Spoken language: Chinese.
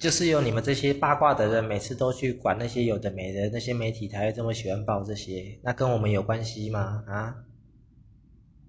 就是有你们这些八卦的人每次都去管那些有的没的那些媒体才会这么喜欢报这些那跟我们有关系吗？啊？